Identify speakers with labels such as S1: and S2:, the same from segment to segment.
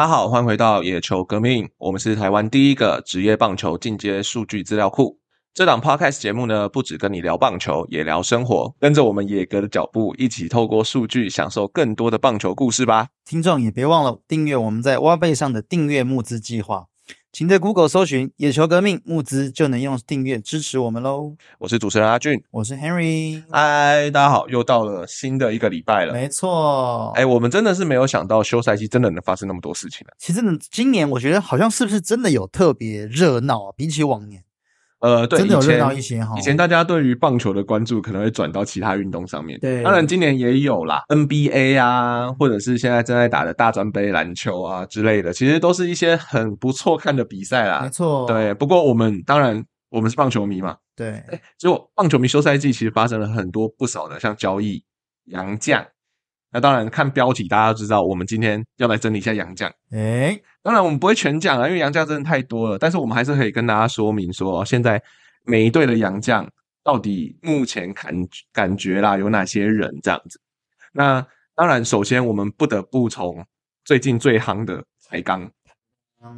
S1: 大家好，欢迎回到野球革命。我们是台湾第一个职业棒球进阶数据资料库。这档 podcast 节目呢，不止跟你聊棒球，也聊生活。跟着我们野哥的脚步，一起透过数据，享受更多的棒球故事吧。
S2: 听众也别忘了订阅我们在挖贝上的订阅募资计划，请在 Google 搜寻“野球革命募资”，就能用订阅支持我们喽。
S1: 我是主持人阿俊，
S2: 我是 Henry，
S1: 嗨，大家好，又到了新的一个礼拜了。
S2: 没错。
S1: 哎，我们真的是没有想到休赛期真的能发生那么多事情啊。
S2: 其实呢，今年我觉得好像是不是真的有特别热闹啊？比起往年，
S1: 呃，对，
S2: 真的有
S1: 以前
S2: 热闹一些哈。
S1: 以前大家对于棒球的关注可能会转到其他运动上面，
S2: 对
S1: 当然今年也有啦，NBA 啊，或者是现在正在打的大专杯篮球啊之类的，其实都是一些很不错看的比赛啦。
S2: 没错，
S1: 对，不过我们当然我们是棒球迷嘛，
S2: 对，
S1: 结果棒球迷休赛季其实发生了很多不少的像交易、洋将。那当然看标题大家都知道，我们今天要来整理一下洋将。
S2: 哎，
S1: 当然我们不会全讲啊，因为洋将真的太多了。但是我们还是可以跟大家说明说，现在每一队的洋将到底目前感感觉啦有哪些人这样子。那当然，首先我们不得不从最近最夯的台钢，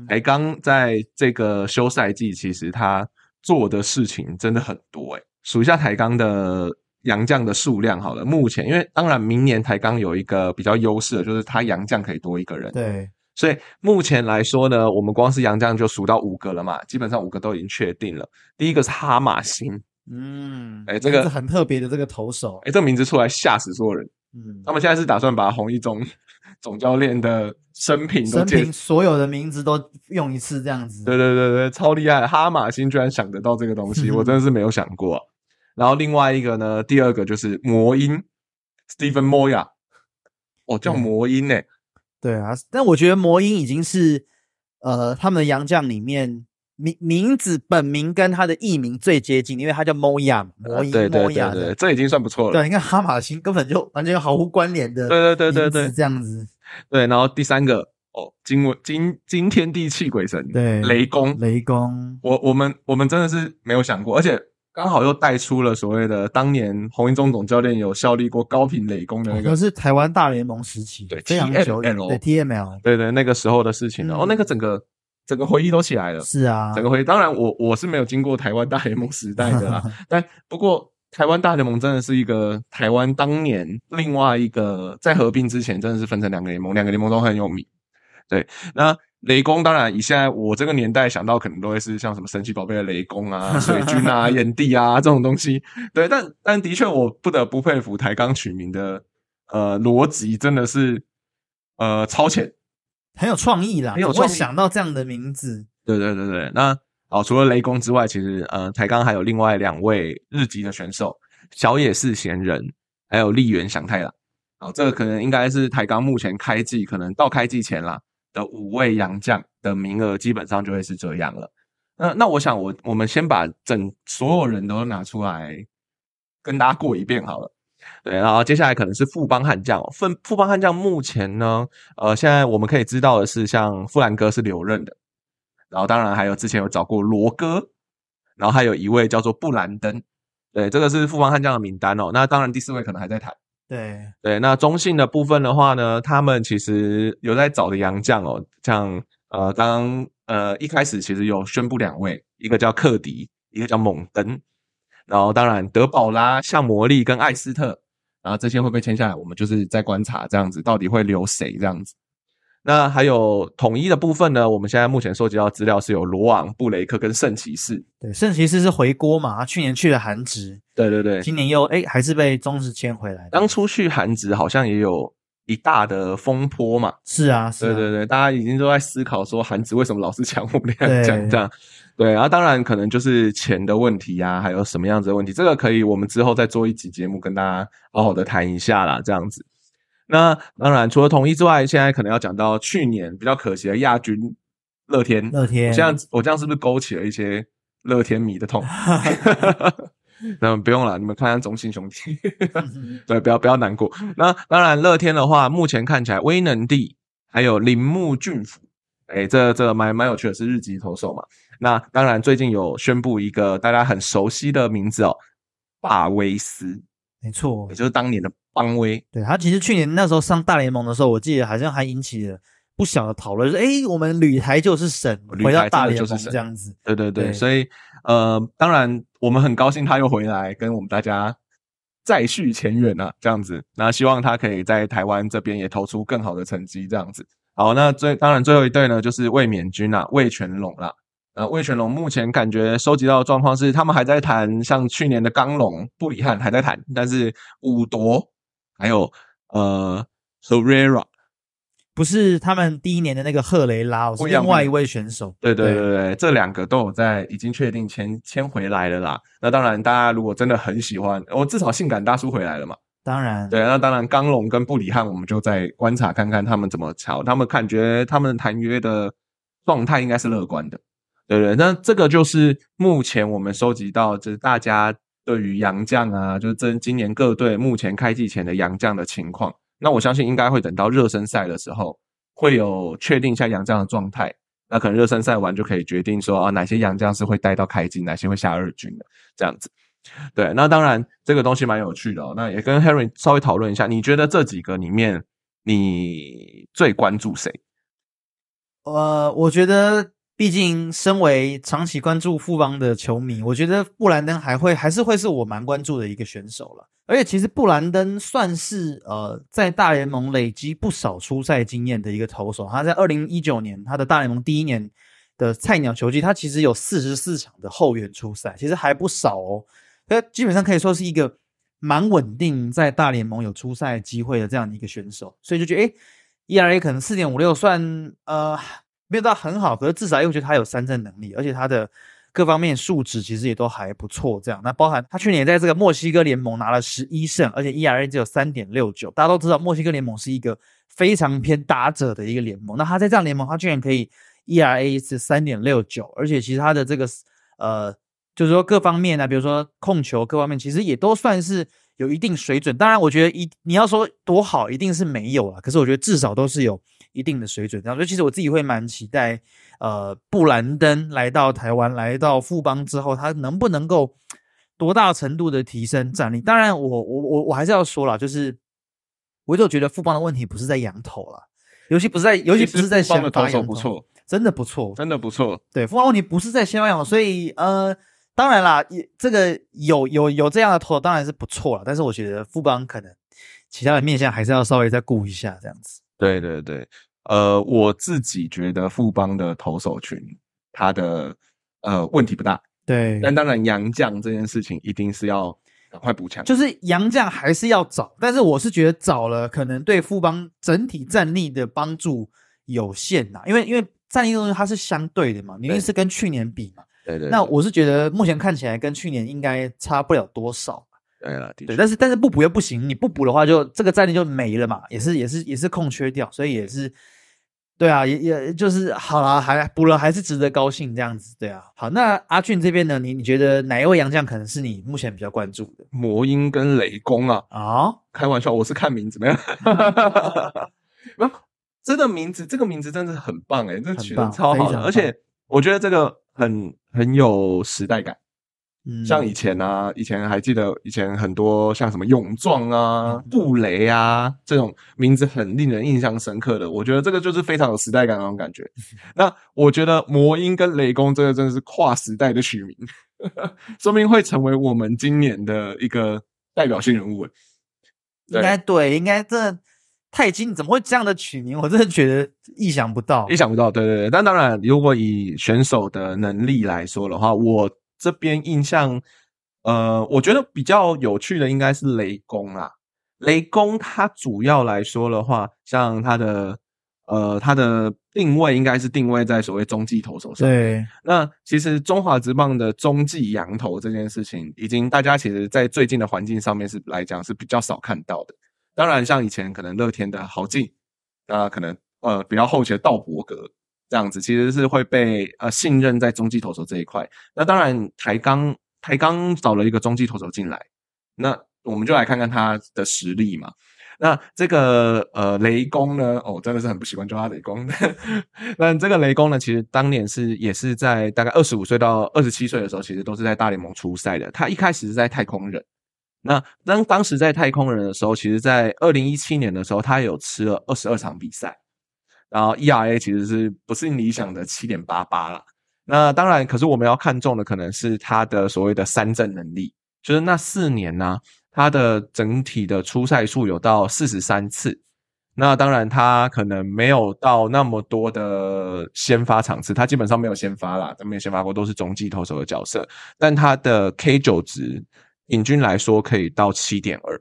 S1: 台钢在这个休赛季其实他做的事情真的很多诶、数一下台钢的洋将的数量好了。目前因为当然明年台钢有一个比较优势的，就是他洋将可以多一个人。
S2: 对，
S1: 所以目前来说呢，我们光是洋将就数到五个了嘛，基本上五个都已经确定了。第一个是哈马星，
S2: 嗯，
S1: 哎这个
S2: 是很特别的这个投手，
S1: 哎，这个名字出来吓死所有人。
S2: 嗯，
S1: 他们现在是打算把红一中 总教练的生平都
S2: 生平所有的名字都用一次这样子，
S1: 对对对对，超厉害！哈马星居然想得到这个东西，我真的是没有想过。然后另外一个呢，第二个就是魔音 Stephen Moya，哦，叫魔音呢、
S2: 对啊，但我觉得魔音已经是呃他们的洋将里面名名字本名跟他的艺名最接近，因为他叫 Moya 嘛魔音
S1: 对对对
S2: Moya
S1: 对，
S2: 的。
S1: 这已经算不错了。
S2: 对，你看哈马星根本就完全毫无关联的，
S1: 对对对对对
S2: 这样子，
S1: 对，然后第三个哦，惊文惊惊天地泣鬼神，
S2: 对，
S1: 雷公，
S2: 雷公，
S1: 我我们我们真的是没有想过，而且刚好又带出了所谓的当年洪一中总教练有效力过高频雷公的那个，
S2: 可是台湾大联盟时期，
S1: 对
S2: 非常久对 TML
S1: 对对，那个时候的事情了。
S2: 嗯
S1: 哦，那个整个整个回忆都起来了，
S2: 是啊，
S1: 整个回忆。当然我，我是没有经过台湾大联盟时代的啦，但不过台湾大联盟真的是一个台湾当年另外一个在合并之前真的是分成两个联盟，两个联盟都很有名。对，那雷公当然以现在我这个年代想到，可能都会是像什么神奇宝贝的雷公啊、水军啊、炎帝啊这种东西。对，但但的确我不得不佩服台钢取名的呃逻辑真的是呃超前。
S2: 很有创意啦，
S1: 很有
S2: 会
S1: 创意
S2: 想到这样的名字，
S1: 对对对对，那哦，除了雷公之外，其实呃，台钢还有另外两位日籍的选手，小野寺贤人，还有立原祥太郎。哦，这个可能应该是台钢目前开季可能到开季前啦的五位洋将的名额，基本上就会是这样了。那那我想我我们先把整所有人都拿出来跟大家过一遍好了。对，然后接下来可能是富邦悍将哦，富富邦悍将目前呢，呃，现在我们可以知道的是，像富兰哥是留任的，然后当然还有之前有找过罗哥，然后还有一位叫做布兰登，对，这个是富邦悍将的名单哦。那当然第四位可能还在谈。
S2: 对，
S1: 对，那中信的部分的话呢，他们其实有在找的洋将哦，像呃，刚呃一开始其实有宣布两位，一个叫克迪，一个叫蒙登，然后当然德保拉、夏魔力跟艾斯特，然后这些会不会签下来，我们就是在观察这样子，到底会留谁这样子。那还有统一的部分呢？我们现在目前收集到资料是有罗昂、布雷克跟圣骑士。
S2: 对，圣骑士是回锅嘛，他去年去了韩职，
S1: 对对对，
S2: 今年又哎还是被中职签回来的，
S1: 当初去韩职好像也有一大的风波嘛。
S2: 是啊，是啊
S1: 对对对，大家已经都在思考说韩职为什么老是抢我们俩
S2: 对
S1: 讲这样。对，然后当然可能就是钱的问题呀、还有什么样子的问题，这个可以我们之后再做一集节目跟大家好好的谈一下啦，这样子。那当然除了统一之外，现在可能要讲到去年比较可惜的亚军乐天。
S2: 乐天
S1: 我这样我这样是不是勾起了一些乐天迷的痛？那不用了，你们看看中信兄弟，对，不要不要难过。那当然，乐天的话，目前看起来威能帝还有铃木俊辅，哎，这这蛮蛮有趣的，是日籍投手嘛。那当然，最近有宣布一个大家很熟悉的名字哦，霸威斯，
S2: 没错
S1: 也，就是当年的邦威。
S2: 对他其实去年那时候上大联盟的时候，我记得好像还引起了不小的讨论，就是哎，我们旅台就是神，回到大联盟这样子。
S1: 对对对，所以呃，当然我们很高兴他又回来跟我们大家再续前缘啊，这样子。那希望他可以在台湾这边也投出更好的成绩，这样子。好，那最当然最后一队呢，就是卫冕军啊，魏全龙啦。呃，魏全龙目前感觉收集到的状况是，他们还在谈，像去年的刚龙、布里汉还在谈，但是五夺还有呃 s o r e r a
S2: 不是他们第一年的那个赫雷拉，是另外一位选手。
S1: 对对对对，这两个都有在已经确定签签回来了啦。那当然，大家如果真的很喜欢，我至少性感大叔回来了嘛。
S2: 当然，
S1: 对，那当然刚龙跟布里汉，我们就在观察看看他们怎么瞧，他们感觉他们谈约的状态应该是乐观的。对对，那这个就是目前我们收集到，就是大家对于洋将啊，就是这今年各队目前开季前的洋将的情况。那我相信应该会等到热身赛的时候，会有确定一下洋将的状态。那可能热身赛完就可以决定说啊，哪些洋将是会带到开季，哪些会下二军的这样子。对，那当然这个东西蛮有趣的哦。那也跟 Harry 稍微讨论一下，你觉得这几个里面你最关注谁？
S2: 呃，我觉得。毕竟，身为长期关注富邦的球迷，我觉得布兰登还会还是会是我蛮关注的一个选手了。而且，其实布兰登算是呃在大联盟累积不少出赛经验的一个投手。他在二零一九年他的大联盟第一年的菜鸟球季，他其实有四十四场的后援出赛，其实还不少哦。那基本上可以说是一个蛮稳定在大联盟有出赛机会的这样的一个选手。所以就觉得，哎，ERA 可能四点五六算呃。没有到很好，可是至少因为我觉得他有三振能力，而且他的各方面素质其实也都还不错。这样，那包含他去年在这个墨西哥联盟拿了十一胜，而且 ERA 只有三点六九。大家都知道墨西哥联盟是一个非常偏打者的一个联盟，那他在这样联盟，他居然可以 ERA 是三点六九，而且其实他的这个呃，就是说各方面呢，比如说控球各方面，其实也都算是有一定水准。当然，我觉得一你要说多好，一定是没有了。可是我觉得至少都是有。一定的水准，这样所以其实我自己会蛮期待，呃，布兰登来到台湾，来到富邦之后，他能不能够多大程度的提升战力？当然，我我我我还是要说了，就是我就觉得富邦的问题不是在羊头了，尤其不是在，尤其不是在先发羊
S1: 不错，
S2: 真的不错，
S1: 真的不错。
S2: 对，富邦问题不是在先发羊头，所以呃，当然啦，也这个有有有这样的头当然是不错了，但是我觉得富邦可能其他的面向还是要稍微再顾一下，这样子。
S1: 对对对，呃，我自己觉得富邦的投手群，他的呃问题不大。
S2: 对，
S1: 但当然杨将这件事情一定是要赶快补强。
S2: 就是杨将还是要找，但是我是觉得找了可能对富邦整体战力的帮助有限呐，因为因为战力东西它是相对的嘛，一定是跟去年比嘛。
S1: 对对。
S2: 那我是觉得目前看起来跟去年应该差不了多少。
S1: 对了，
S2: 对，但是但是不补又不行，你不补的话，就这个战力就没了嘛，也是也是也是空缺掉，所以也是，对啊，也也就是好了，还补了还是值得高兴这样子，对啊。好，那阿俊这边呢，你你觉得哪一位杨将可能是你目前比较关注的？
S1: 魔音跟雷公啊？
S2: 啊，
S1: 开玩笑，我是看名字没有，不，真的名字，这个名字真的很棒哎，这取的超好的，而且我觉得这个很很有时代感。像以前啊，以前还记得以前很多像什么勇壮啊、布雷啊这种名字很令人印象深刻的，我觉得这个就是非常有时代感那种感觉。那我觉得魔音跟雷公这个真的是跨时代的取名，说明会成为我们今年的一个代表性人物。
S2: 应该对，应该这太精怎么会这样的取名？我真的觉得意想不到，
S1: 意想不到。对对对，但当然，如果以选手的能力来说的话，我。这边印象，呃，我觉得比较有趣的应该是雷公啦。雷公它主要来说的话，像它的呃它的定位应该是定位在所谓中继投手上。
S2: 对，
S1: 那其实中华职棒的中继羊头这件事情，已经大家其实在最近的环境上面是来讲是比较少看到的。当然，像以前可能乐天的豪进，那可能呃比较后期的道伯格。这样子其实是会被呃信任在中继投手这一块。那当然台钢台钢找了一个中继投手进来，那我们就来看看他的实力嘛。那这个呃雷公呢，哦真的是很不习惯叫他雷公。那这个雷公呢，其实当年是也是在大概二十五岁到二十七岁的时候，其实都是在大联盟出赛的。他一开始是在太空人。那当当时在太空人的时候，其实在二零一七年的时候，他有吃了二十二场比赛。然后 ERA 其实是不是理想的七点八八啦。那当然，可是我们要看重的可能是他的所谓的三振能力，就是那四年呢、他的整体的出赛数有到四十三次。那当然，他可能没有到那么多的先发场次，他基本上没有先发啦，他没有先发过，都是中继投手的角色。但他的 K 九值平均来说可以到七点二，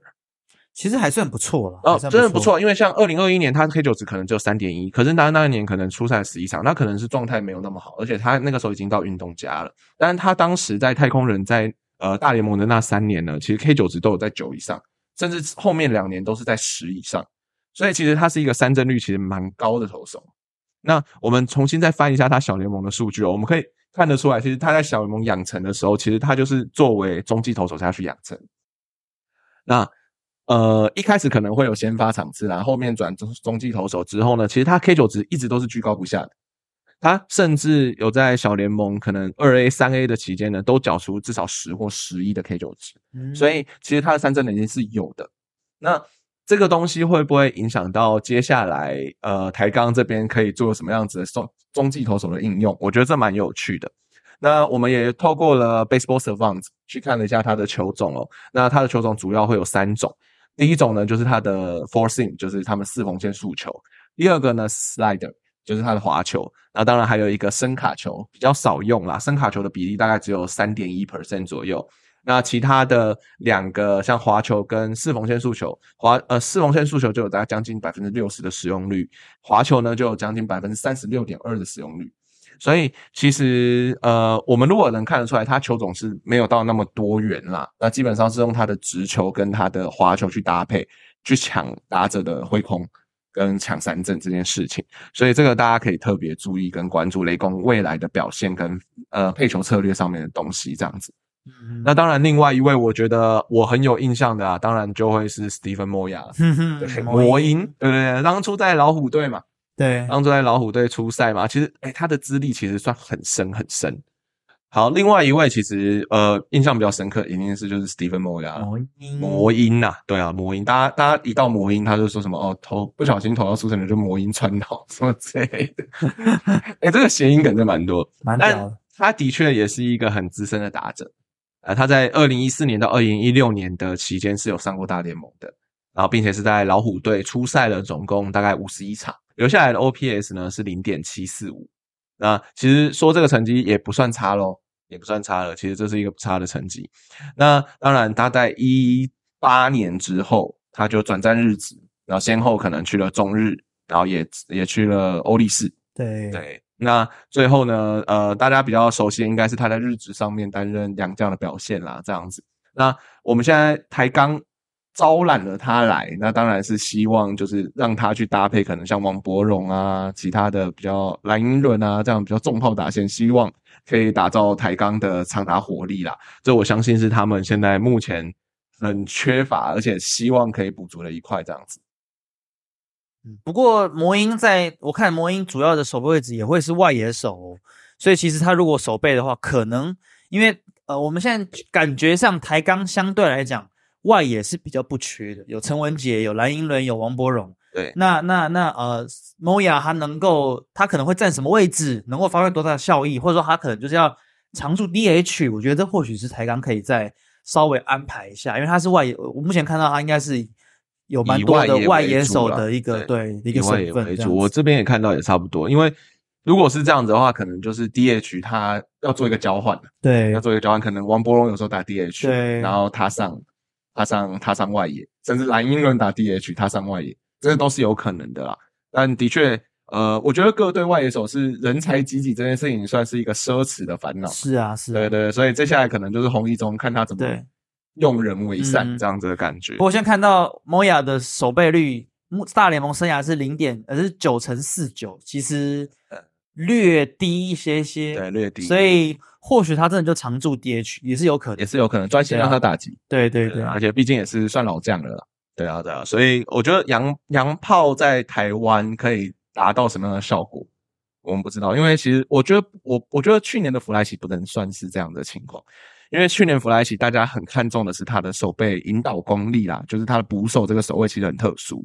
S2: 其实还算不错了，
S1: 哦真的不错。因为像二零二一年，他 K 九值可能只有三点一，可是他那一年可能出赛十一场，那可能是状态没有那么好，而且他那个时候已经到运动家了。但是他当时在太空人在呃大联盟的那三年呢，其实 K 九值都有在九以上，甚至后面两年都是在十以上，所以其实他是一个三振率其实蛮高的投手。那我们重新再翻一下他小联盟的数据哦，我们可以看得出来，其实他在小联盟养成的时候，其实他就是作为中继投手下去养成。那呃，一开始可能会有先发场次啦，后面转中中继投手之后呢，其实他 K 九值一直都是居高不下的。他甚至有在小联盟可能二 A、三 A 的期间呢，都缴出至少十或十一的 K 九值。
S2: 嗯
S1: 所以其实他的三振能力是有的。那这个东西会不会影响到接下来呃台钢这边可以做什么样子的中中继投手的应用？我觉得这蛮有趣的。那我们也透过了 Baseball Savant 去看了一下他的球种哦。那他的球种主要会有三种，第一种呢就是它的 Four Seam，就是他们四缝线速球；第二个呢 Slider，就是它的滑球。那当然还有一个声卡球，比较少用啦，声卡球的比例大概只有三点一 percent 左右。那其他的两个像滑球跟四缝线速球，滑呃四缝线速球就有大概将近百分之六十的使用率，滑球呢就有将近百分之三十六点二的使用率。所以其实呃，我们如果能看得出来，他球种是没有到那么多元啦，那基本上是用他的直球跟他的滑球去搭配，去抢打者的挥空跟抢三振这件事情。所以这个大家可以特别注意跟关注雷公未来的表现跟呃配球策略上面的东西这样子。
S2: 嗯
S1: 那当然，另外一位我觉得我很有印象的啊，当然就会是 Stephen Moya，魔音，对对对，当初在老虎队嘛，
S2: 对，
S1: 当初在老虎队出赛嘛，其实哎，他的资历其实算很深很深。好，另外一位其实呃印象比较深刻，一定是就是 Stephen Moya 了。
S2: 魔音
S1: 魔音呐、对啊，魔音，大家大家一到魔音，他就说什么哦，投不小心投到出生的就魔音穿脑什么之类的。哎、这个谐音梗真蛮多，但
S2: 蛮屌的，
S1: 他的确也是一个很资深的打者。呃，他在二零一四年到二零一六年的期间是有上过大联盟的，然后并且是在老虎队出赛了总共大概五十一场，留下来的 OPS 呢是零点七四五。那其实说这个成绩也不算差咯，也不算差了。其实这是一个不差的成绩。那当然，他在一八年之后，他就转战日职，然后先后可能去了中日，然后也也去了欧力士。
S2: 对
S1: 对，那最后呢，呃，大家比较熟悉的应该是他在日职上面担任洋将的表现啦，这样子。那我们现在台钢招揽了他来，那当然是希望就是让他去搭配可能像王柏荣啊，其他的比较蓝英伦啊这样比较重炮打线，希望可以打造台钢的长打火力啦。这我相信是他们现在目前很缺乏，而且希望可以补足的一块这样子。
S2: 不过魔音在我看魔音主要的守备位置也会是外野手哦、所以其实他如果守备的话，可能因为呃我们现在感觉上台钢相对来讲外野是比较不缺的，有陈文杰，有蓝英伦，有王柏荣。
S1: 对，
S2: 那那那呃，Moya 他能够他可能会占什么位置，能够发挥多大的效益，或者说他可能就是要常驻 DH，我觉得这或许是台钢可以再稍微安排一下，因为他是外野，我目前看到他应该是有蛮多的
S1: 外野
S2: 手的一个
S1: 对
S2: 对一个身份这
S1: 我这边也看到也差不多。因为如果是这样子的话，可能就是 DH 他要做一个交换，
S2: 对
S1: 要做一个交换。可能王柏荣有时候打 DH，
S2: 对
S1: 然后他上他上他上外野，甚至蓝英伦打 DH，他上外野，这都是有可能的啦。但的确，呃，我觉得各队外野手是人才济济这件事情，算是一个奢侈的烦恼。
S2: 是啊是啊，
S1: 对对，所以接下来可能就是红一中看他怎么用人为善
S2: 嗯。
S1: 这样子的感觉。
S2: 不。过现在看到 Moya 的守备率，大联盟生涯是零点，呃是九乘四九，其实略低一些些，
S1: 对，略低，
S2: 所以或许他真的就常驻 DH 也是有可能
S1: 也。是有可能专心让他打击。
S2: 对对对，
S1: 而且毕竟也是算老将了啦。对啊，对啊，所以我觉得洋洋炮在台湾可以达到什么样的效果，我们不知道。因为其实我觉得，我我觉得去年的弗莱奇不能算是这样的情况，因为去年弗莱奇大家很看重的是他的手背引导功力啦，就是他的捕手这个守卫其实很特殊。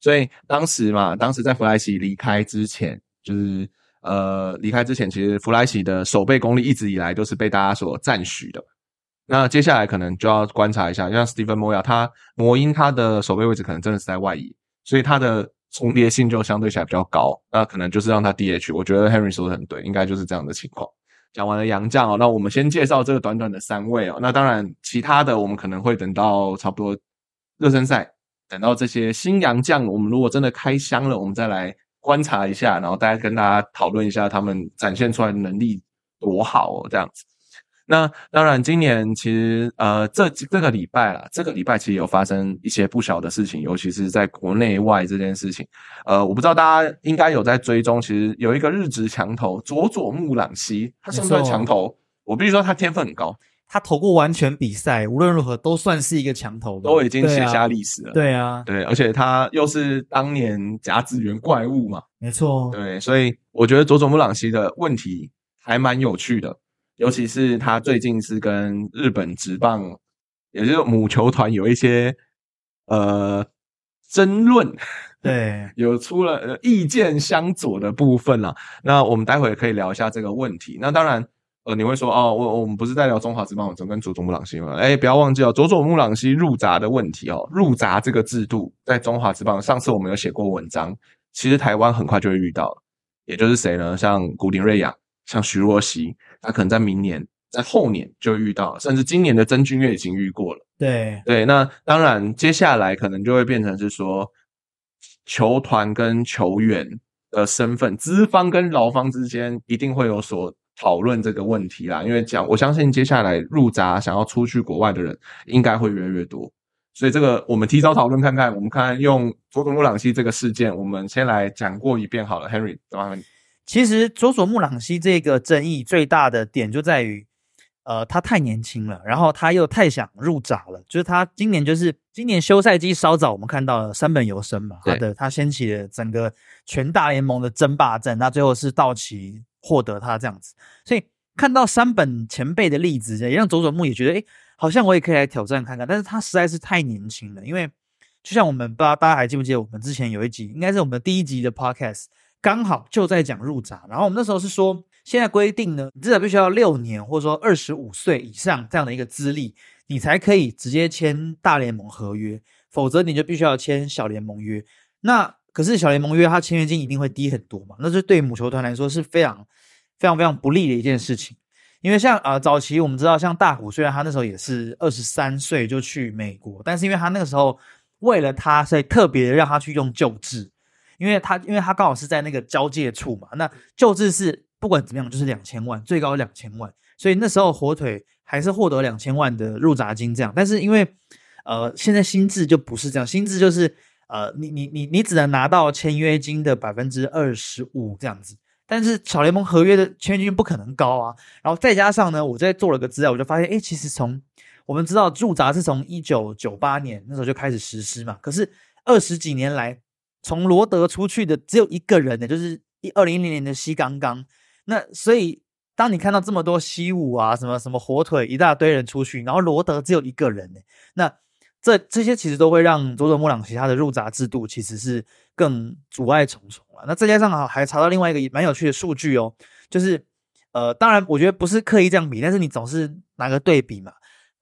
S1: 所以当时嘛，当时在弗莱奇离开之前，就是呃离开之前，其实弗莱西的守备功力一直以来都是被大家所赞许的。那接下来可能就要观察一下，像 Stephen Moya，他魔音他的守备位置可能真的是在外移，所以他的重叠性就相对起来比较高。那可能就是让他 DH。我觉得 Henry 说的很对，应该就是这样的情况。讲完了杨将哦，那我们先介绍这个短短的三位哦。那当然，其他的我们可能会等到差不多热身赛，等到这些新洋将，我们如果真的开箱了，我们再来观察一下，然后大家跟大家讨论一下他们展现出来的能力多好哦，这样子。那当然，今年其实呃，这这个礼拜啦，这个礼拜其实有发生一些不小的事情，尤其是在国内外这件事情。呃，我不知道大家应该有在追踪，其实有一个日职强投佐佐木朗希，他算不算强投？我必须说他天分很高，
S2: 他投过完全比赛，无论如何都算是一个强投，
S1: 都已经写下历史了。
S2: 对啊，
S1: 对，而且他又是当年甲子园怪物嘛，
S2: 没错。
S1: 对，所以我觉得佐佐木朗希的问题还蛮有趣的。尤其是他最近是跟日本职棒，也就是母球团有一些呃争论，
S2: 对，
S1: 有出了意见相左的部分了。那我们待会可以聊一下这个问题。那当然，呃，你会说哦，我我们不是在聊中华职棒，我跟佐佐木朗希吗？哎，不要忘记哦，佐佐木朗希入闸的问题哦，入闸这个制度在中华职棒，上次我们有写过文章，其实台湾很快就会遇到了，也就是谁呢？像古林瑞雅，像徐若曦。他可能在明年、在后年就遇到，甚至今年的曾俊岳已经遇过了。
S2: 对
S1: 对，那当然，接下来可能就会变成是说，球团跟球员的身份，资方跟劳方之间一定会有所讨论这个问题啦。因为讲，我相信接下来入闸想要出去国外的人，应该会越来越多。所以这个我们提早讨论看看。我们看用佐佐木朗希这个事件，我们先来讲过一遍好了。Henry，怎么？
S2: 其实佐佐木朗希这个争议最大的点就在于，呃，他太年轻了，然后他又太想入闸了。就是他今年就是今年休赛季稍早，我们看到了三本游生嘛，他的他掀起了整个全大联盟的争霸战，那最后是道奇获得他这样子。所以看到山本前辈的例子，也让佐佐木也觉得，哎，好像我也可以来挑战看看。但是他实在是太年轻了，因为就像我们不知道大家还记不记得，我们之前有一集，应该是我们第一集的 podcast。刚好就在讲入闸，然后我们那时候是说，现在规定呢，你至少必须要六年，或者说二十五岁以上这样的一个资历，你才可以直接签大联盟合约，否则你就必须要签小联盟约。那可是小联盟约，他签约金一定会低很多嘛？那是对母球团来说是非常非常非常不利的一件事情。因为像呃早期我们知道，像大虎，虽然他那时候也是二十三岁就去美国，但是因为他那个时候为了他，所以特别让他去用旧制。因为他，因为他刚好是在那个交界处嘛，那旧制是不管怎么样就是两千万，最高两千万，所以那时候火腿还是获得两千万的入闸金这样。但是因为，呃，现在新制就不是这样，新制就是呃，你你你你只能拿到签约金的百分之二十五这样子。但是小联盟合约的签约金不可能高啊。然后再加上呢，我在做了个资料，我就发现，哎，其实从我们知道入闸是从一九九八年那时候就开始实施嘛，可是二十几年来。从罗德出去的只有一个人呢，就是一二零一零年的西刚刚。那所以，当你看到这么多西武啊，什么什么火腿一大堆人出去，然后罗德只有一个人呢，那这这些其实都会让佐佐木朗其他的入闸制度其实是更阻碍重重了。那再加上啊，还查到另外一个蛮有趣的数据哦，就是呃，当然我觉得不是刻意这样比，但是你总是拿个对比嘛。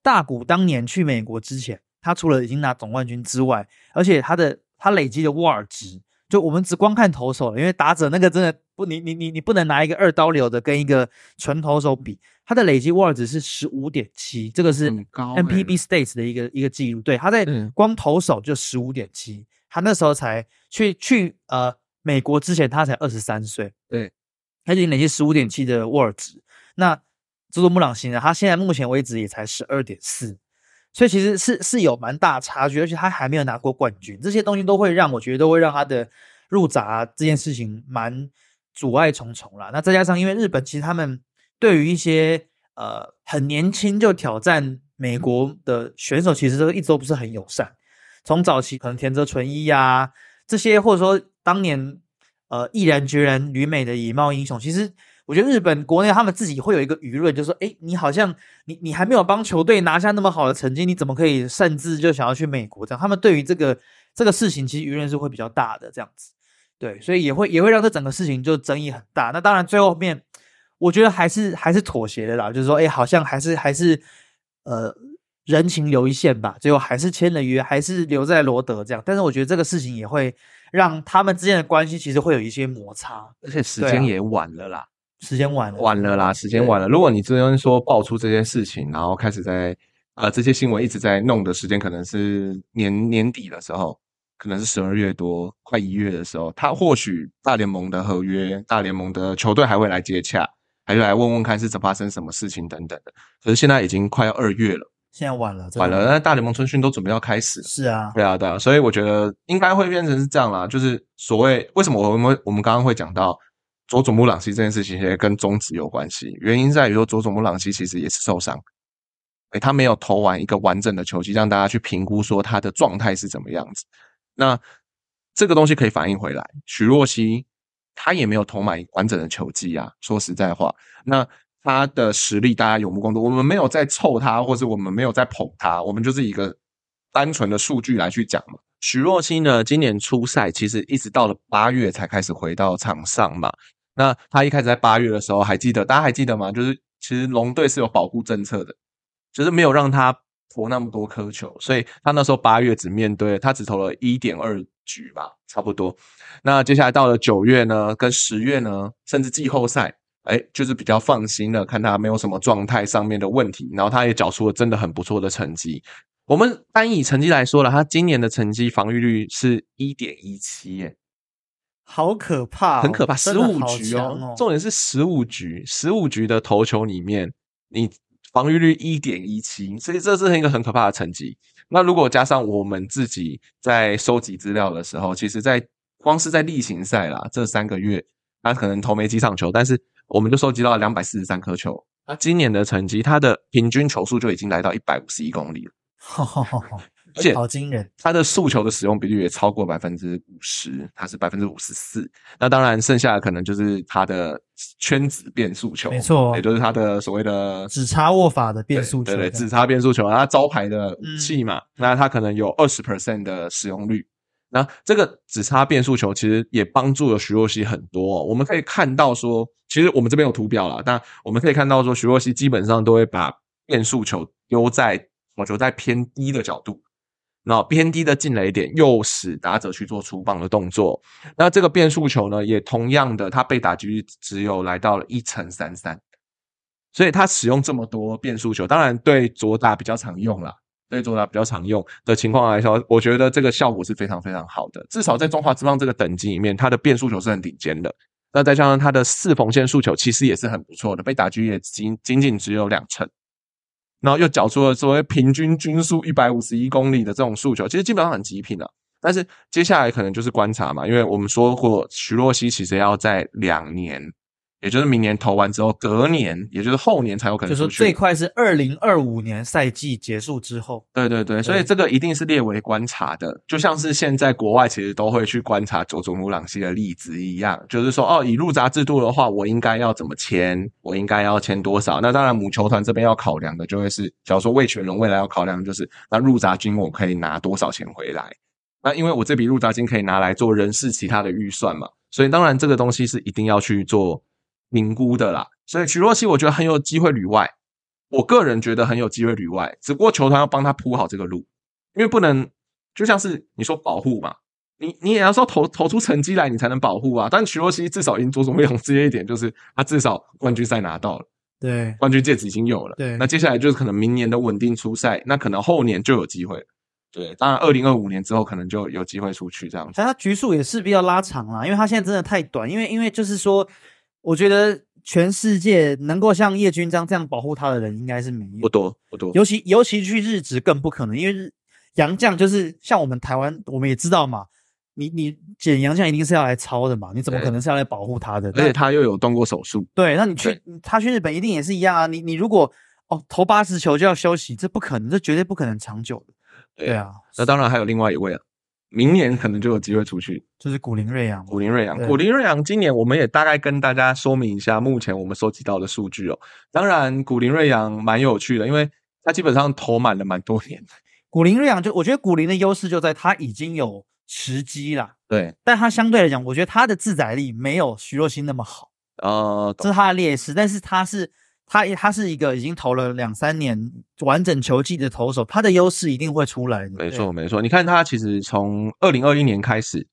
S2: 大谷当年去美国之前，他除了已经拿总冠军之外，而且他的他累积的沃尔值，就我们只光看投手了，因为打者那个真的不，你你你你不能拿一个二刀流的跟一个纯投手比，他的累积沃尔值是十五点七，这个是 NPB States 的一个一个记录。对，他在光投手就十五点七，他那时候才去去呃美国之前，他才二十三岁，
S1: 对，
S2: 他已经累积十五点七的沃尔值。那佐佐木朗希呢，他现在目前为止也才十二点四。所以其实是是有蛮大差距，而且他还没有拿过冠军，这些东西都会让我觉得都会让他的入闸这件事情蛮阻碍重重啦。那再加上因为日本其实他们对于一些呃很年轻就挑战美国的选手，其实都一直都不是很友善。从早期可能田泽纯一呀这些，或者说当年呃毅然决然旅美的以貌英雄，其实。我觉得日本国内他们自己会有一个舆论，就是说，哎，你好像你你还没有帮球队拿下那么好的成绩，你怎么可以擅自就想要去美国？这样，他们对于这个这个事情其实舆论是会比较大的这样子。对，所以也会也会让这整个事情就争议很大。那当然最后面，我觉得还是还是妥协的啦，就是说，哎，好像还是还是呃人情留一线吧，最后还是签了约，还是留在罗德这样。但是我觉得这个事情也会让他们之间的关系其实会有一些摩擦，
S1: 而且时间也晚了啦，
S2: 时间晚了，
S1: 晚了啦，时间晚了。如果你这边说爆出这件事情，然后开始在呃这些新闻一直在弄的时间，可能是年年底的时候。可能是十二月多，快一月的时候，他或许大联盟的合约，大联盟的球队还会来接洽，还会来问问看是怎发生什么事情等等的。可是现在已经快要二月了，
S2: 现在晚了，
S1: 晚了。那大联盟春训都准备要开始，
S2: 是啊，
S1: 对啊，对啊。所以我觉得应该会变成是这样啦，就是所谓为什么我们我们刚刚会讲到佐佐木朗希这件事情，也跟中职有关系，原因在于说佐佐木朗希其实也是受伤，诶，他没有投完一个完整的球季，让大家去评估说他的状态是怎么样子。那这个东西可以反映回来，许若曦他也没有投满完整的球季啊。说实在话，那他的实力大家有目共睹。我们没有在凑他，或者我们没有在捧他，我们就是一个单纯的数据来去讲嘛。许若曦呢，今年初赛其实一直到了八月才开始回到场上嘛。那他一开始在八月的时候，还记得大家还记得吗？就是其实龙队是有保护政策的，就是没有让他。投那么多颗球，所以他那时候八月只面对他只投了一点二局吧，差不多。那接下来到了九月呢，跟十月呢，甚至季后赛，哎，就是比较放心了，看他没有什么状态上面的问题，然后他也缴出了真的很不错的成绩。我们单以成绩来说了，他今年的成绩防御率是一点一七，耶，
S2: 好可怕，
S1: 很可怕，十五局哦，重点是十五局，十五局的投球里面，你。防御率一点一七，所以这是一个很可怕的成绩。那如果加上我们自己在收集资料的时候，其实，在光是在例行赛啦，这三个月，他可能投没几场球，但是我们就收集到两百四十三颗球。那今年的成绩，他的平均球速就已经来到一百五十一公里了。而且
S2: 好惊人，
S1: 他的诉求的使用比率也超过百分之五十，他是百分之五十四。那当然，剩下的可能就是他的圈子变速球，
S2: 没错，
S1: 也就是他的所谓的
S2: 只差握法的变速球，
S1: 对对，只差变速球，他招牌的武器嘛。那他可能有二十 percent 的使用率。那这个只差变速球其实也帮助了徐若曦很多。我们可以看到说，其实我们这边有图表了，但我们可以看到说，徐若曦基本上都会把变速球丢在我球在偏低的角度。那偏低的进雷点诱使打者去做出棒的动作。那这个变速球呢，也同样的，它被打击只有来到了一乘三三，所以它使用这么多变速球，当然对左打比较常用啦，对左打比较常用的情况来说，我觉得这个效果是非常非常好的。至少在中华之棒这个等级里面，它的变速球是很顶尖的。那再加上它的四缝线速球，其实也是很不错的，被打击也仅仅仅只有两成。然后又缴出了所谓平均均速一百五十一公里的这种诉求，其实基本上很极品了。但是接下来可能就是观察嘛，因为我们说过徐若曦其实要在两年。也就是明年投完之后，隔年，也就是后年才有可能
S2: 就是。最快是二零二五年赛季结束之后。
S1: 对对对，所以这个一定是列为观察的，就像是现在国外其实都会去观察佐佐木朗希的例子一样，就是说，哦，以入闸制度的话，我应该要怎么签？我应该要签多少？那当然，母球团这边要考量的就会是，假如说魏全龙未来要考量就是，那入闸金我可以拿多少钱回来？那因为我这笔入闸金可以拿来做人事其他的预算嘛，所以当然这个东西是一定要去做。评估的啦，所以徐若曦我觉得很有机会旅外，我个人觉得很有机会旅外，只不过球团要帮他铺好这个路，因为不能就像是你说保护嘛，你你也要说投投出成绩来，你才能保护啊。但徐若曦至少赢佐佐木朗这一点，就是他至少冠军赛拿到了，
S2: 对，
S1: 冠军戒指已经有了，
S2: 对。
S1: 那接下来就是可能明年的稳定出赛，那可能后年就有机会，对。当然，二零二五年之后可能就有机会出去这样子。
S2: 但他局数也势必要拉长啦，因为他现在真的太短，因为因为就是说。我觉得全世界能够像叶军章这样保护他的人，应该是没有
S1: 不多不多。
S2: 尤其尤其去日职更不可能，因为日杨绛就是像我们台湾，我们也知道嘛，你你捡杨绛一定是要来抄的嘛，你怎么可能是要来保护他的？
S1: 而且他又有动过手术。
S2: 对，那你去他去日本一定也是一样啊。你你如果哦投八十球就要休息，这不可能，这绝对不可能长久的。对啊，
S1: 那当然还有另外一位啊。明年可能就有机会出去，
S2: 就是古林瑞阳。
S1: 古林瑞阳，古林瑞阳，今年我们也大概跟大家说明一下，目前我们收集到的数据哦。当然，古林瑞阳蛮有趣的，因为他基本上投满了蛮多年的。
S2: 古林瑞阳就我觉得古林的优势就在他已经有时机啦，
S1: 对，
S2: 但他相对来讲，我觉得他的自载力没有徐若曦那么好，
S1: 呃，
S2: 这是他的劣势。但是他是他他是一个已经投了两三年完整球季的投手，他的优势一定会出来的。
S1: 没错没错。你看他其实从二零二一年开始，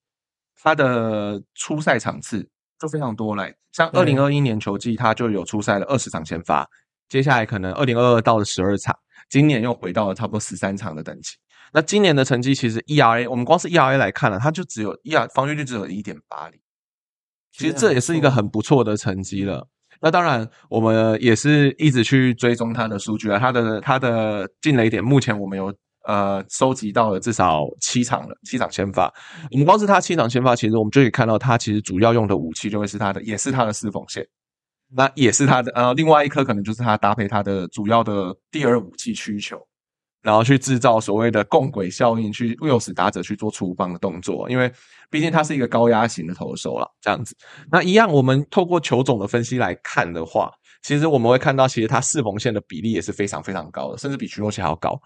S1: 他的初赛场次就非常多嘞。像二
S2: 对
S1: 零二一年球季，他就有初赛了二十场先发，接下来可能二零二二到了十二场，今年又回到了差不多十三场的等级。那今年的成绩其实 ERA，我们光是 ERA 来看了，他就只有 ER 防御率只有一点八零，其实这也是一个很不错的成绩了。那当然，我们也是一直去追踪他的数据啊，他的他的进雷点，目前我们有呃收集到了至少七场了，七场先发。我们光是他七场先发，其实我们就可以看到，他其实主要用的武器就会是他的，也是他的四缝线，那也是他的呃另外一颗可能就是他搭配他的主要的第二武器曲球。然后去制造所谓的共轨效应，去诱使打者去做出棒的动作，因为毕竟他是一个高压型的投手啦，这样子。那一样，我们透过球种的分析来看的话，其实我们会看到，其实他四缝线的比例也是非常非常高的，甚至比徐若曦还要高。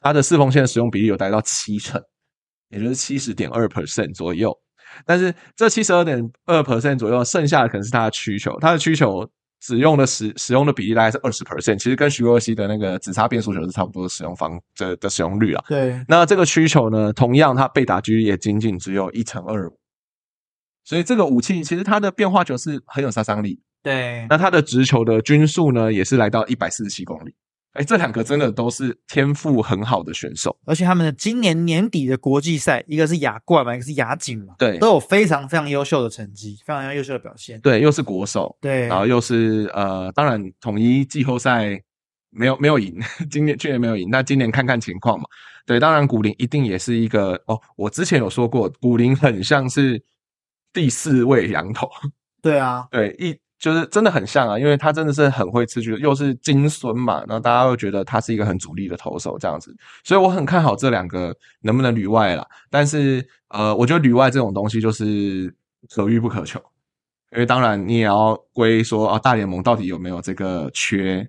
S1: 他的四缝线的使用比例有达到七成，也就是七十点二 percent 左右。但是这七十二点二 percent 左右，剩下的可能是他的曲球，他的曲球使用的使使用的比例大概是二十 percent，其实跟徐若曦的那个直插变速球是差不多的使用方的的使用率啊。
S2: 对
S1: 那这个需求呢，同样它被打击率也仅仅只有一乘二五，所以这个武器其实它的变化球是很有杀伤力。
S2: 对
S1: 那它的直球的均速呢，也是来到一百四十七公里。哎，这两个真的都是天赋很好的选手。
S2: 而且他们的今年年底的国际赛，一个是亚冠嘛，一个是亚锦嘛，
S1: 对
S2: 都有非常非常优秀的成绩，非常优秀的表现。
S1: 对，又是国手，
S2: 对，
S1: 然后又是呃，当然统一季后赛没有没有赢，今年去年没有赢，那今年看看情况嘛。对，当然古林一定也是一个哦，我之前有说过，古林很像是第四位羊头，
S2: 对啊，
S1: 对，一就是真的很像啊，因为他真的是很会吃球，又是金孙嘛，然后大家又觉得他是一个很主力的投手这样子，所以我很看好这两个能不能旅外啦。但是呃，我觉得旅外这种东西就是可遇不可求，因为当然你也要归说啊，大联盟到底有没有这个缺，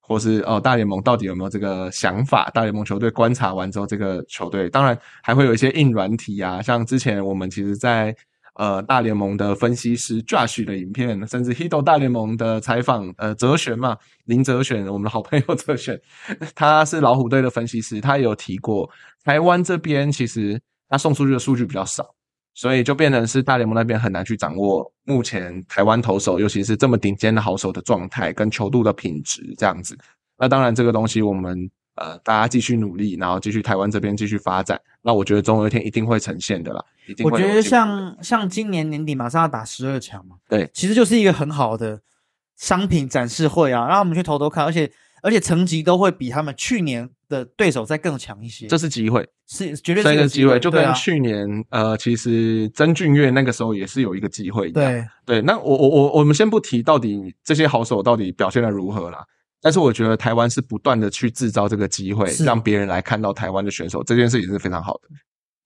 S1: 或是哦，大联盟到底有没有这个想法？大联盟球队观察完之后，这个球队当然还会有一些硬软体啊，像之前我们其实在呃大联盟的分析师 Josh 的影片，甚至 Hito 大联盟的采访，呃哲璇嘛，林哲璇，我们的好朋友 哲璇，他是老虎队的分析师，他也有提过，台湾这边其实他送出去的数据比较少。所以就变成是大联盟那边很难去掌握目前台湾投手，尤其是这么顶尖的好手的状态跟球度的品质这样子。那当然这个东西我们呃大家继续努力，然后继续台湾这边继续发展。那我觉得总有一天一定会呈现的啦，
S2: 我觉得像像今年年底马上要打十二强嘛，
S1: 对，
S2: 其实就是一个很好的商品展示会啊，让我们去偷偷看，而且而且成绩都会比他们去年的对手再更强一些，
S1: 这是机会，
S2: 是绝对
S1: 这
S2: 是一
S1: 个机会就跟去年呃其实曾俊岳那个时候也是有一个机会一样。
S2: 对
S1: 对，那我我我我们先不提到底这些好手到底表现的如何啦，但是我觉得台湾是不断的去制造这个机会，让别人来看到台湾的选手，这件事情是非常好的。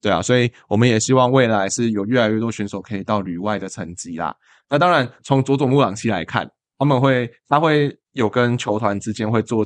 S1: 对啊，所以我们也希望未来是有越来越多选手可以到旅外的成绩啦。那当然，从佐佐木朗希来看，他们会他会有跟球团之间会做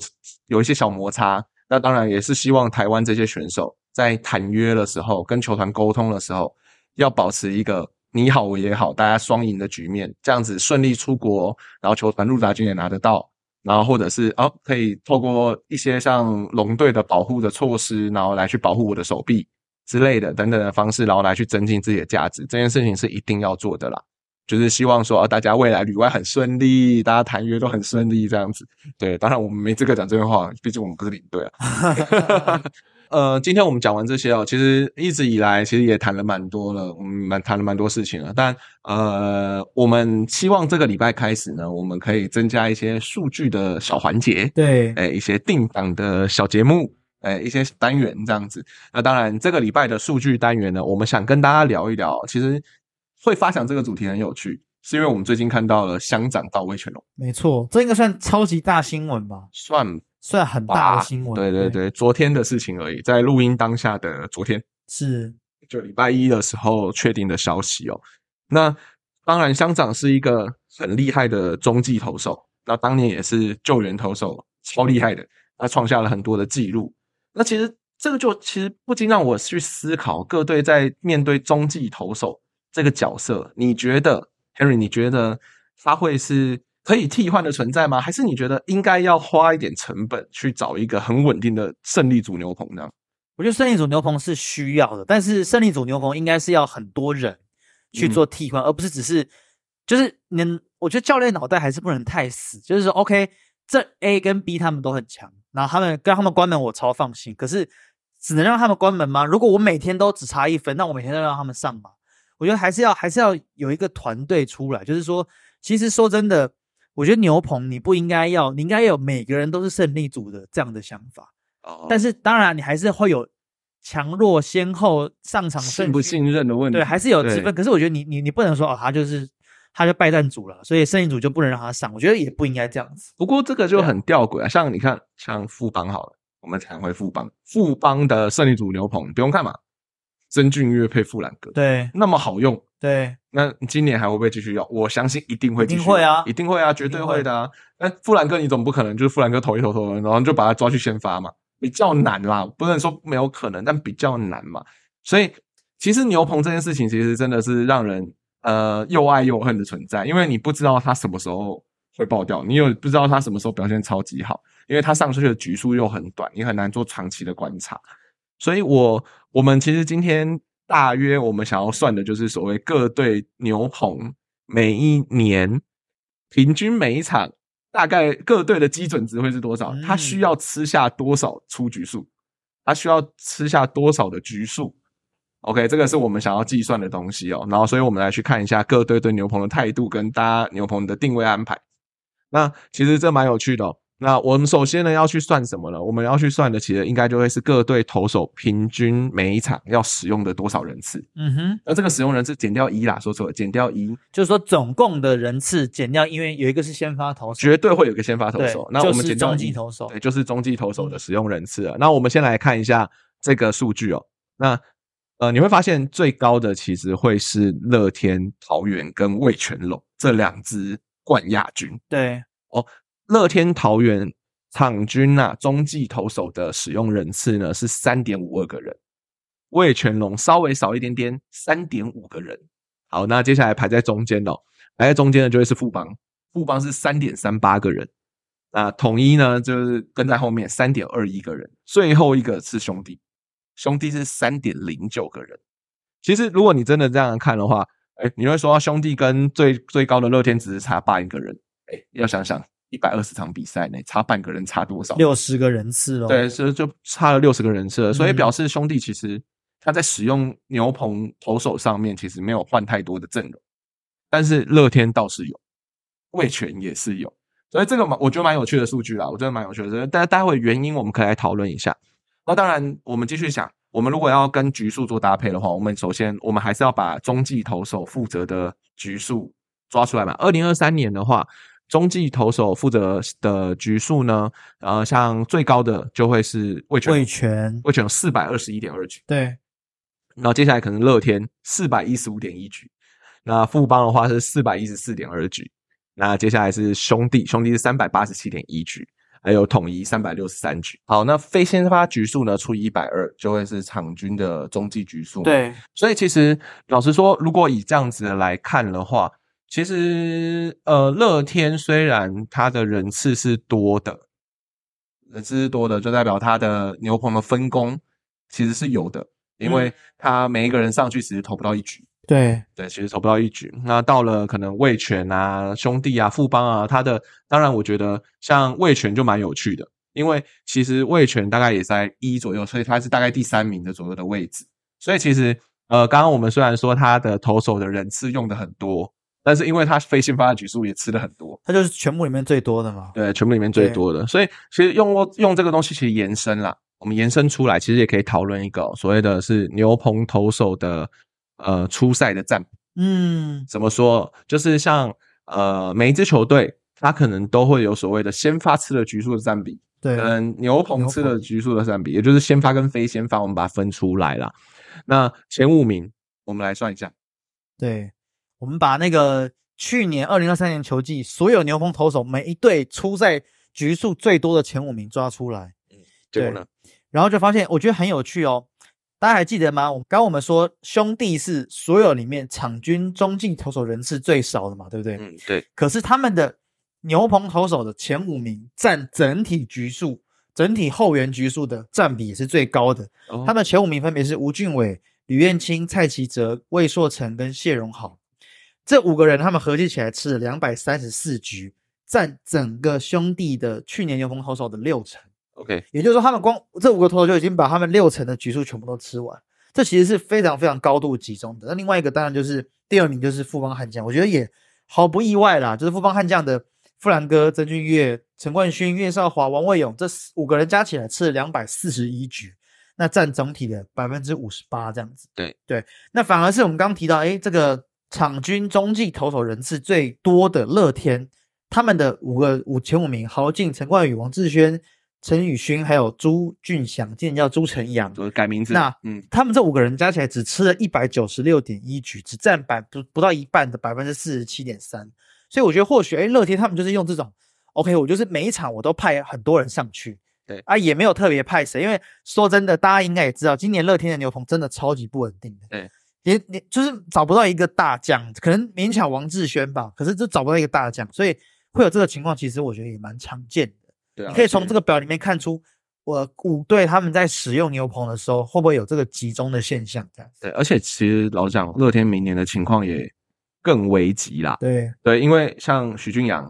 S1: 有一些小摩擦。那当然也是希望台湾这些选手在谈约的时候，跟球团沟通的时候，要保持一个你好我也好，大家双赢的局面，这样子顺利出国，然后球团入闸金也拿得到，然后或者是哦可以透过一些像龙队的保护的措施，然后来去保护我的手臂之类的等等的方式，然后来去增进自己的价值，这件事情是一定要做的啦。就是希望说，啊，大家未来旅外很顺利，大家谈约都很顺利，这样子。对，当然我们没资格讲这句话，毕竟我们不是领队啊。呃，今天我们讲完这些哦，其实一直以来其实也谈了蛮多了，我们蛮谈了蛮多事情了。但呃，我们希望这个礼拜开始呢，我们可以增加一些数据的小环节，
S2: 对
S1: 哎，一些定档的小节目，哎，一些单元这样子。那当然，这个礼拜的数据单元呢，我们想跟大家聊一聊。其实会发想这个主题很有趣，是因为我们最近看到了乡长到威权龙，
S2: 没错，这应该算超级大新闻吧，
S1: 算
S2: 算很大的新闻。
S1: 对对对，昨天的事情而已，在录音当下的昨天，
S2: 是
S1: 就礼拜一的时候确定的消息哦。那当然，乡长是一个很厉害的中继投手，那当年也是救援投手，超厉害的，他创下了很多的记录。那其实这个就其实不禁让我去思考各队在面对中继投手这个角色，你觉得 Henry？你觉得他会是可以替换的存在吗？还是你觉得应该要花一点成本去找一个很稳定的胜利组牛棚呢？
S2: 我觉得胜利组牛棚是需要的，但是胜利组牛棚应该是要很多人去做替换，而不是只是就是能。我觉得教练脑袋还是不能太死，就是说，OK，这 A 跟 B 他们都很强，然后他们跟他们关门，我超放心。可是只能让他们关门吗？如果我每天都只差一分，那我每天都让他们上吗？我觉得还是要还是要有一个团队出来，就是说，其实说真的，我觉得牛棚你不应该要，你应该有每个人都是胜利组的这样的想法。哦。但是当然，你还是会有强弱先后上场
S1: 信不信任的问题。
S2: 对，还是有积分。可是我觉得你你你不能说哦，他就是他就败战组了，所以胜利组就不能让他上。我觉得也不应该这样子。
S1: 不过这个就很吊诡啊，像你看，像富邦好了，我们谈回富邦，富邦的胜利组牛棚不用看嘛。曾俊岳配富兰哥，
S2: 对，
S1: 那么好用，
S2: 对，
S1: 那今年还会不会继续用？我相信一定会，
S2: 一定会啊，
S1: 一定会啊，绝对会的啊。那富兰哥你总不可能就是富兰哥投一投投，然后就把他抓去先发嘛？比较难啦，不能说没有可能，但比较难嘛。所以其实牛棚这件事情，其实真的是让人呃又爱又恨的存在，因为你不知道他什么时候会爆掉，你又不知道他什么时候表现超级好，因为他上出去的局数又很短，你很难做长期的观察。所以，我我们其实今天大约我们想要算的就是所谓各队牛棚每一年平均每一场大概各队的基准值会是多少？他需要吃下多少出局数？他需要吃下多少的局数？OK，这个是我们想要计算的东西哦。然后，所以我们来去看一下各队对牛棚的态度跟大家牛棚的定位安排。那其实这蛮有趣的。哦。那我们首先呢要去算什么呢？我们要去算的其实应该就会是各队投手平均每一场要使用的多少人次。嗯哼，那这个使用人次减掉一啦，说错了，减掉一，
S2: 就是说总共的人次减掉，因为有一个是先发投手，
S1: 绝对会有一个先发投手。那我们减掉
S2: 中继投手，
S1: 对，就是中继投手的使用人次了。那我们先来看一下这个数据哦。那呃，你会发现最高的其实会是乐天桃园跟味全龙这两支冠亚军。
S2: 对，哦。
S1: 乐天桃园场均呐，中继投手的使用人次呢是三点五二个人，味全龙稍微少一点点，三点五个人。好，那接下来排在中间哦，排在中间的就会是富邦，富邦是三点三八个人。那统一呢，就是跟在后面三点二一个人，最后一个是兄弟，兄弟是三点零九个人。其实如果你真的这样看的话，哎，你会说兄弟跟最最高的乐天只是差八一个人，哎，要想想。一百二十场比赛呢差半个人差多少？
S2: 六十个人次哦。
S1: 对，是就差了六十个人次了。所以表示兄弟其实他在使用牛棚投手上面其实没有换太多的阵容，但是乐天倒是有，味全也是有。所以这个蛮我觉得蛮有趣的数据啦，我觉得蛮有趣的。但待会原因我们可以来讨论一下。那当然，我们继续想，我们如果要跟局数做搭配的话，我们首先我们还是要把中继投手负责的局数抓出来嘛。二零二三年的话。中继投手负责的局数呢？呃，像最高的就会是魏权，
S2: 魏权，
S1: 魏权四百二十一点二局。
S2: 对，
S1: 然后接下来可能乐天四百一十五点一局，那富邦的话是四百一十四点二局，那接下来是兄弟，兄弟是三百八十七点一局，还有统一三百六十三局。好，那非先发局数呢除以一百二，就会是场均的中继局数。
S2: 对，
S1: 所以其实老实说，如果以这样子来看的话。其实，呃，乐天虽然他的人次是多的，人次是多的，就代表他的牛棚的分工其实是有的，因为他每一个人上去其实投不到一局。
S2: 对
S1: 对，其实投不到一局。那到了可能魏权啊、兄弟啊、富邦啊，他的当然我觉得像魏权就蛮有趣的，因为其实魏权大概也在一左右，所以他是大概第三名的左右的位置。所以其实，呃，刚刚我们虽然说他的投手的人次用的很多。但是因为他非先发的局数也吃的很多，
S2: 他就是全部里面最多的嘛。
S1: 对，全部里面最多的，所以其实用用这个东西其实延伸啦，我们延伸出来，其实也可以讨论一个所谓的是牛棚投手的呃初赛的占比。嗯，怎么说？就是像呃每一支球队，他可能都会有所谓的先发吃的局数的占比，
S2: 对，
S1: 跟牛棚吃的局数的占比，也就是先发跟非先发，我们把它分出来了。那前五名，我们来算一下。
S2: 对。我们把那个去年二零二三年球季所有牛棚投手每一队出赛局数最多的前五名抓出来，
S1: 嗯，结果呢。
S2: 然后就发现我觉得很有趣哦。大家还记得吗？我刚我们说兄弟是所有里面场均中继投手人次最少的嘛，对不对？
S1: 嗯，对，
S2: 可是他们的牛棚投手的前五名占整体局数、整体后援局数的占比也是最高的。
S1: 哦
S2: 他们前五名分别是吴俊伟、吕彦青、蔡奇哲、魏硕成跟谢荣豪。这五个人他们合计起来吃了两百三十四局，占整个兄弟的去年牛棚投手的六成。
S1: OK，
S2: 也就是说，他们光这五个投手就已经把他们六成的局数全部都吃完，这其实是非常非常高度集中的。那另外一个当然就是第二名就是富邦悍将，我觉得也毫不意外啦，就是富邦悍将的富兰哥、曾俊岳、陈冠勋、岳少华、王卫勇这四五个人加起来吃了两百四十一局，那占总体的百分之五十八这样子。
S1: 对
S2: 对，那反而是我们刚刚提到，哎，这个场均中继投手人次最多的乐天，他们的五个五前五名，豪进、陈冠宇、王志轩。陈宇勋还有朱俊祥，今年叫朱晨阳，
S1: 改名字。
S2: 那
S1: 嗯，
S2: 他们这五个人加起来只吃了一百九十六点一局，只占百不不到一半的百分之四十七点三。所以我觉得或许，哎，乐天他们就是用这种，OK，我就是每一场我都派很多人上去，
S1: 对
S2: 啊，也没有特别派谁，因为说真的，大家应该也知道，今年乐天的牛棚真的超级不稳定的，
S1: 对，
S2: 连连就是找不到一个大将，可能勉强王志轩吧，可是就找不到一个大将，所以会有这个情况，其实我觉得也蛮常见的。
S1: 对啊，
S2: 你可以从这
S1: 个
S2: 个表里面看出，我五队他们在使用牛棚的时候，会不会有这个集中的现象？这样
S1: 对，而且其实老实讲，乐天明年的情况也更危急啦。
S2: 对
S1: 对，因为像许俊阳、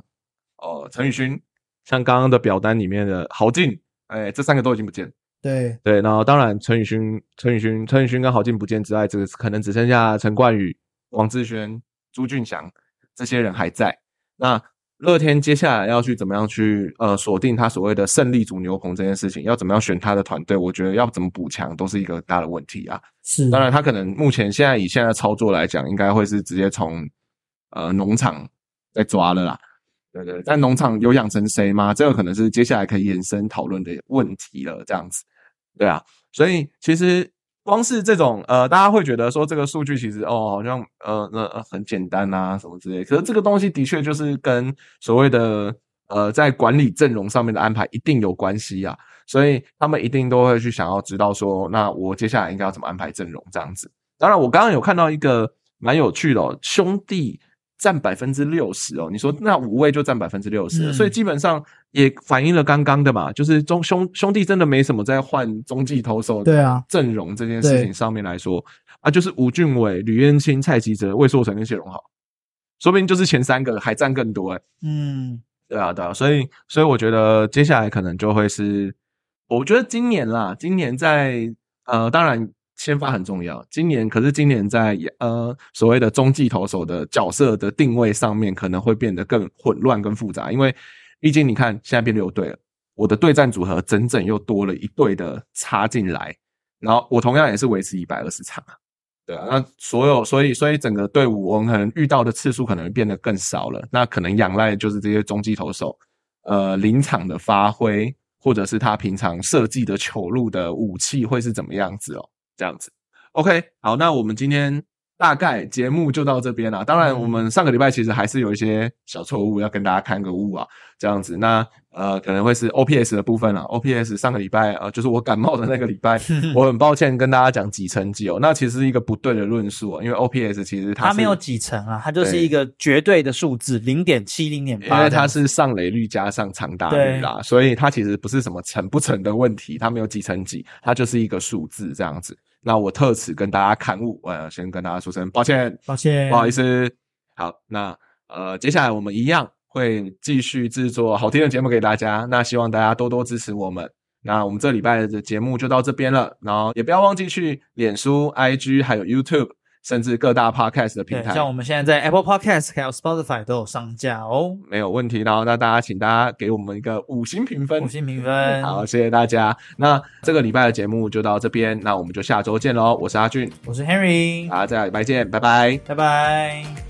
S1: 哦陈宇勋，像刚刚的表单里面的郝进，哎，这三个都已经不见了。
S2: 对
S1: 对，然后当然陈宇勋、陈宇勋、陈宇勋跟郝进不见之外，这个可能只剩下陈冠宇、王志轩、朱俊祥这些人还在。那乐天接下来要去怎么样去呃锁定他所谓的胜利组牛棚这件事情，要怎么样选他的团队，我觉得要怎么补强都是一个很大的问题啊。
S2: 是
S1: 当然，他可能目前现在以现在的操作来讲，应该会是直接从呃农场在抓了啦。对对，但农场有养成谁吗？这个可能是接下来可以延伸讨论的问题了。这样子，对啊，所以其实光是这种呃，大家会觉得说这个数据其实哦，好像呃那呃很简单啊什么之类。可是这个东西的确就是跟所谓的呃在管理阵容上面的安排一定有关系啊。所以他们一定都会去想要知道说，那我接下来应该要怎么安排阵容这样子。当然，我刚刚有看到一个蛮有趣的、兄弟占百分之六十哦。你说那五位就占百分之六十，
S2: 嗯
S1: 所以基本上也反映了刚刚的嘛，就是中兄兄弟真的没什么在换中继投手
S2: 对啊
S1: 阵容这件事情上面来说啊，就是吴俊伟、吕彦青、蔡奇哲、魏硕成跟谢荣豪，说不定就是前三个还占更多哎。
S2: 嗯
S1: 对啊，对啊，所以所以我觉得接下来可能就会是，我觉得今年啦，今年在呃，当然先发很重要，今年可是今年在呃所谓的中继投手的角色的定位上面，可能会变得更混乱、更复杂，因为毕竟你看现在变六队了，我的对战组合整整又多了一队的插进来，然后我同样也是维持一百二十场啊。对啊，那所有所以所以整个队伍我们可能遇到的次数可能变得更少了，那可能仰赖就是这些中继投手，呃，临场的发挥，或者是他平常设计的球路的武器会是怎么样子哦，这样子。OK，好，那我们今天大概节目就到这边啦。当然，我们上个礼拜其实还是有一些小错误要跟大家看个误啊，这样子。那呃，可能会是 OPS 的部分啦。OPS 上个礼拜呃，就是我感冒的那个礼拜，我很抱歉跟大家讲几成几哦，那其实是一个不对的论述啊，因为 OPS 其实它
S2: 它没有几成啊，它就是一个绝对的数字，零点七、零点八，
S1: 因为它是上垒率加上长打率啦，所以它其实不是什么成不成的问题，它没有几成几，它就是一个数字这样子。那我特此跟大家刊物，呃，先跟大家说声抱歉，
S2: 抱歉，
S1: 不好意思。好，那呃，接下来我们一样会继续制作好听的节目给大家，那希望大家多多支持我们。那我们这礼拜的节目就到这边了，然后也不要忘记去脸书、IG 还有 YouTube，甚至各大 Podcast 的平，台。
S2: 像我们现在在 Apple Podcast 还有 Spotify 都有上架哦，
S1: 没有问题。然后那大家请大家给我们一个五星评分，
S2: 五星评分，
S1: 好，谢谢大家。那这个礼拜的节目就到这边，那我们就下周见喽。我是阿俊，
S2: 我是 Henry，
S1: 大家下礼拜见，拜拜。
S2: 拜拜。